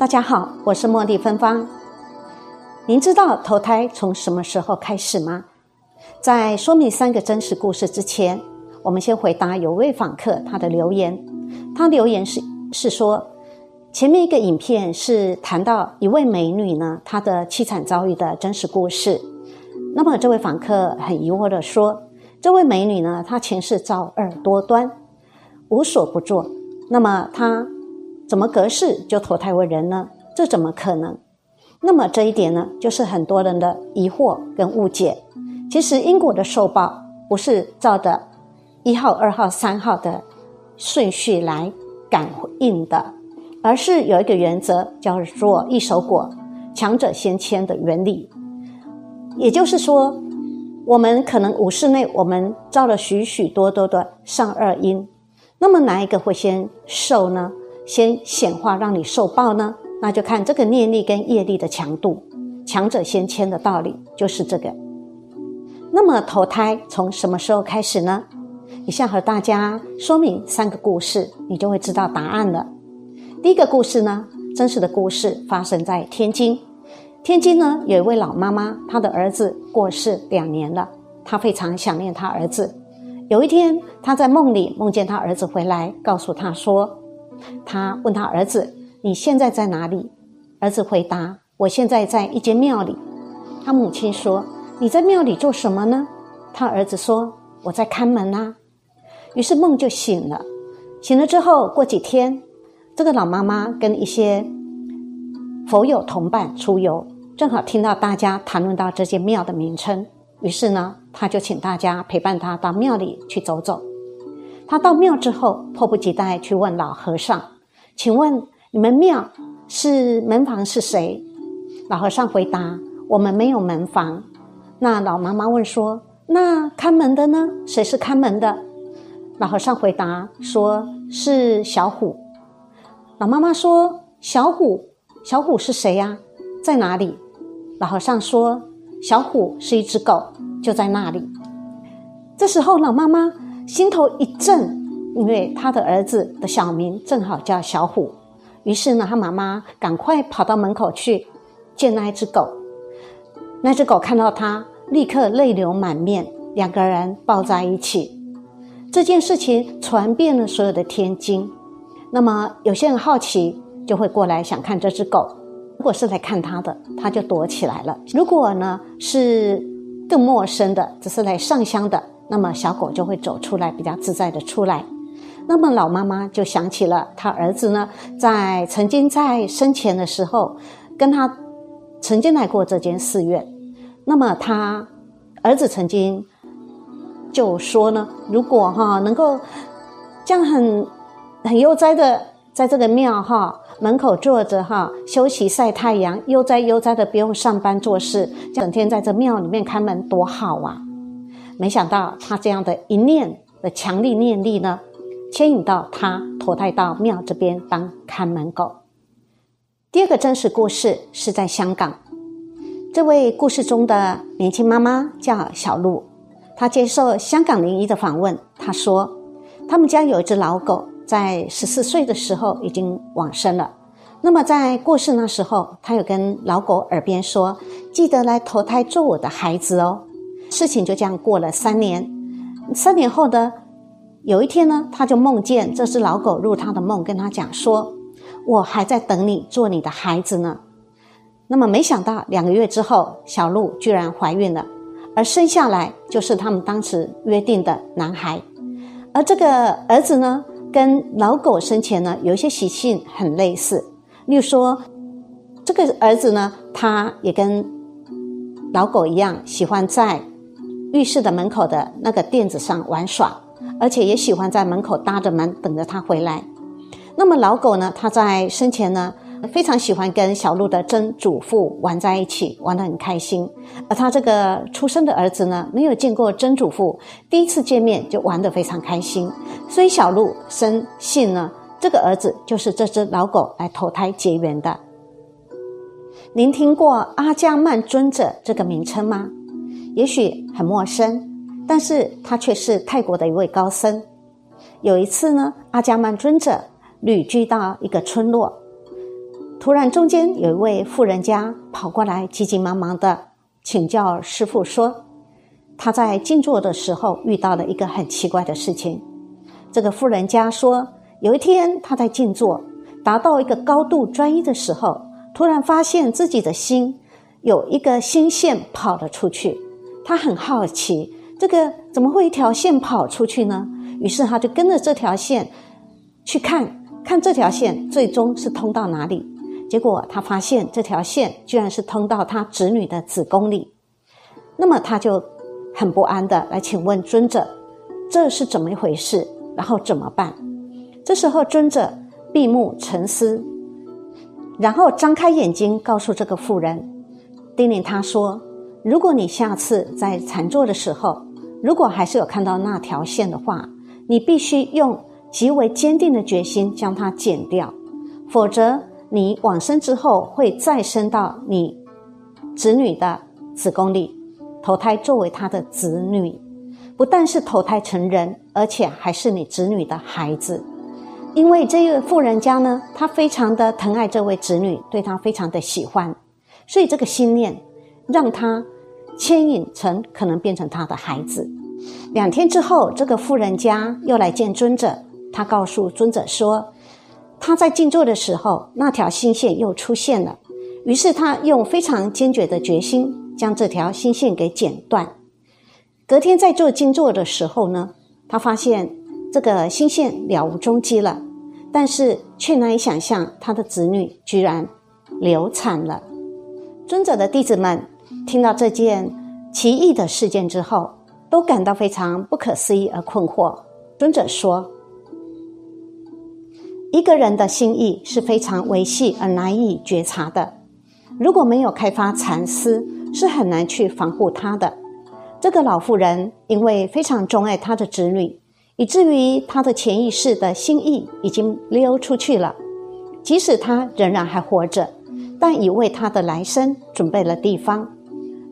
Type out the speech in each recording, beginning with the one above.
大家好，我是茉莉芬芳。您知道投胎从什么时候开始吗？在说明三个真实故事之前，我们先回答有位访客他的留言。他留言是是说，前面一个影片是谈到一位美女呢，她的凄惨遭遇的真实故事。那么这位访客很疑惑的说，这位美女呢，她前世造恶多端，无所不作。那么她怎么隔世就投胎为人呢？这怎么可能？那么这一点呢，就是很多人的疑惑跟误解。其实因果的受报不是照着一号、二号、三号的顺序来感应的，而是有一个原则，叫做一手果，强者先签的原理。也就是说，我们可能五世内我们造了许许多多的上二因，那么哪一个会先受呢？先显化让你受报呢？那就看这个念力跟业力的强度，强者先签的道理就是这个。那么投胎从什么时候开始呢？以下和大家说明三个故事，你就会知道答案了。第一个故事呢，真实的故事发生在天津。天津呢有一位老妈妈，她的儿子过世两年了，她非常想念她儿子。有一天，她在梦里梦见她儿子回来，告诉她说：“他问他儿子，你现在在哪里？”儿子回答：“我现在在一间庙里。”他母亲说。你在庙里做什么呢？他儿子说：“我在看门啊。”于是梦就醒了。醒了之后，过几天，这个老妈妈跟一些佛友同伴出游，正好听到大家谈论到这间庙的名称。于是呢，他就请大家陪伴他到庙里去走走。他到庙之后，迫不及待去问老和尚：“请问你们庙是门房是谁？”老和尚回答：“我们没有门房。”那老妈妈问说：“那看门的呢？谁是看门的？”老和尚回答说：“是小虎。”老妈妈说：“小虎，小虎是谁呀？在哪里？”老和尚说：“小虎是一只狗，就在那里。”这时候，老妈妈心头一震，因为他的儿子的小名正好叫小虎。于是呢，他妈妈赶快跑到门口去见那一只狗。那只狗看到他，立刻泪流满面，两个人抱在一起。这件事情传遍了所有的天津。那么有些人好奇，就会过来想看这只狗。如果是来看他的，他就躲起来了；如果呢是更陌生的，只是来上香的，那么小狗就会走出来，比较自在的出来。那么老妈妈就想起了她儿子呢，在曾经在生前的时候跟他。曾经来过这间寺院，那么他儿子曾经就说呢，如果哈能够这样很很悠哉的在这个庙哈门口坐着哈休息晒太阳，悠哉悠哉的不用上班做事，整天在这庙里面看门多好啊！没想到他这样的一念的强力念力呢，牵引到他投胎到庙这边当看门狗。第二个真实故事是在香港，这位故事中的年轻妈妈叫小露，她接受香港灵异的访问，她说，他们家有一只老狗，在十四岁的时候已经往生了。那么在过世那时候，她有跟老狗耳边说，记得来投胎做我的孩子哦。事情就这样过了三年，三年后的有一天呢，他就梦见这只老狗入他的梦，跟他讲说。我还在等你做你的孩子呢，那么没想到两个月之后，小鹿居然怀孕了，而生下来就是他们当时约定的男孩，而这个儿子呢，跟老狗生前呢有一些习性很类似，例如说，这个儿子呢，他也跟老狗一样，喜欢在浴室的门口的那个垫子上玩耍，而且也喜欢在门口搭着门等着他回来。那么老狗呢？它在生前呢，非常喜欢跟小鹿的曾祖父玩在一起，玩得很开心。而他这个出生的儿子呢，没有见过曾祖父，第一次见面就玩得非常开心。所以小鹿深信呢，这个儿子就是这只老狗来投胎结缘的。您听过阿伽曼尊者这个名称吗？也许很陌生，但是他却是泰国的一位高僧。有一次呢，阿伽曼尊者。旅居到一个村落，突然中间有一位富人家跑过来，急急忙忙的请教师傅说，他在静坐的时候遇到了一个很奇怪的事情。这个富人家说，有一天他在静坐，达到一个高度专一的时候，突然发现自己的心有一个心线跑了出去。他很好奇，这个怎么会一条线跑出去呢？于是他就跟着这条线去看，看这条线最终是通到哪里。结果他发现这条线居然是通到他侄女的子宫里。那么他就很不安的来请问尊者，这是怎么一回事？然后怎么办？这时候尊者闭目沉思，然后张开眼睛，告诉这个妇人，叮咛他说：“如果你下次在禅坐的时候，如果还是有看到那条线的话，你必须用极为坚定的决心将它剪掉，否则你往生之后会再生到你子女的子宫里，投胎作为他的子女。”不但是投胎成人，而且还是你子女的孩子，因为这位富人家呢，他非常的疼爱这位子女，对他非常的喜欢，所以这个心念让他牵引成可能变成他的孩子。两天之后，这个富人家又来见尊者，他告诉尊者说，他在静坐的时候，那条心线又出现了，于是他用非常坚决的决心，将这条心线给剪断。隔天在做静坐的时候呢，他发现这个心线了无踪迹了，但是却难以想象他的子女居然流产了。尊者的弟子们听到这件奇异的事件之后，都感到非常不可思议而困惑。尊者说：“一个人的心意是非常微细而难以觉察的，如果没有开发禅思，是很难去防护他的。”这个老妇人因为非常钟爱她的子女，以至于她的潜意识的心意已经溜出去了。即使她仍然还活着，但已为她的来生准备了地方。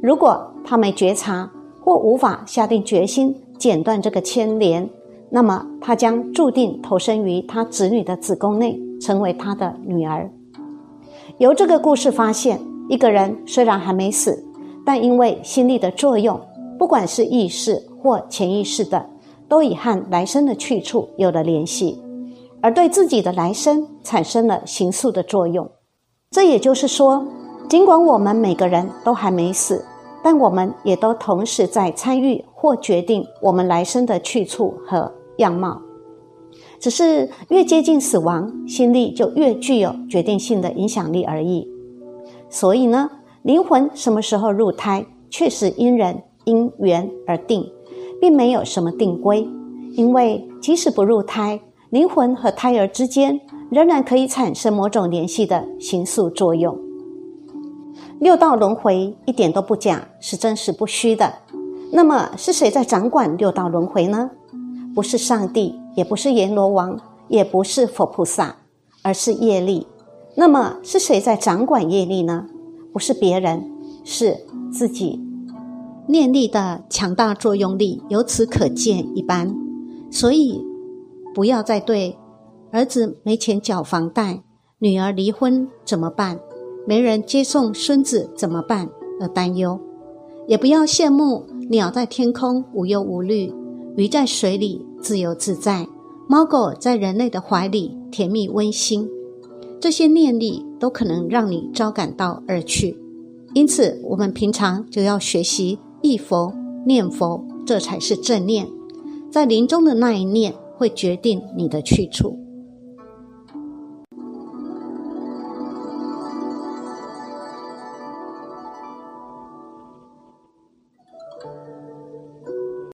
如果他没觉察或无法下定决心剪断这个牵连，那么他将注定投身于他子女的子宫内，成为他的女儿。由这个故事发现，一个人虽然还没死，但因为心力的作用。不管是意识或潜意识的，都已和来生的去处有了联系，而对自己的来生产生了形塑的作用。这也就是说，尽管我们每个人都还没死，但我们也都同时在参与或决定我们来生的去处和样貌。只是越接近死亡，心力就越具有决定性的影响力而已。所以呢，灵魂什么时候入胎，确实因人。因缘而定，并没有什么定规，因为即使不入胎，灵魂和胎儿之间仍然可以产生某种联系的形塑作用。六道轮回一点都不假，是真实不虚的。那么是谁在掌管六道轮回呢？不是上帝，也不是阎罗王，也不是佛菩萨，而是业力。那么是谁在掌管业力呢？不是别人，是自己。念力的强大作用力由此可见一斑，所以不要再对儿子没钱缴房贷、女儿离婚怎么办、没人接送孙子怎么办而担忧，也不要羡慕鸟在天空无忧无虑，鱼在水里自由自在，猫狗在人类的怀里甜蜜温馨。这些念力都可能让你招感到而去，因此我们平常就要学习。忆佛念佛，这才是正念。在临终的那一念，会决定你的去处。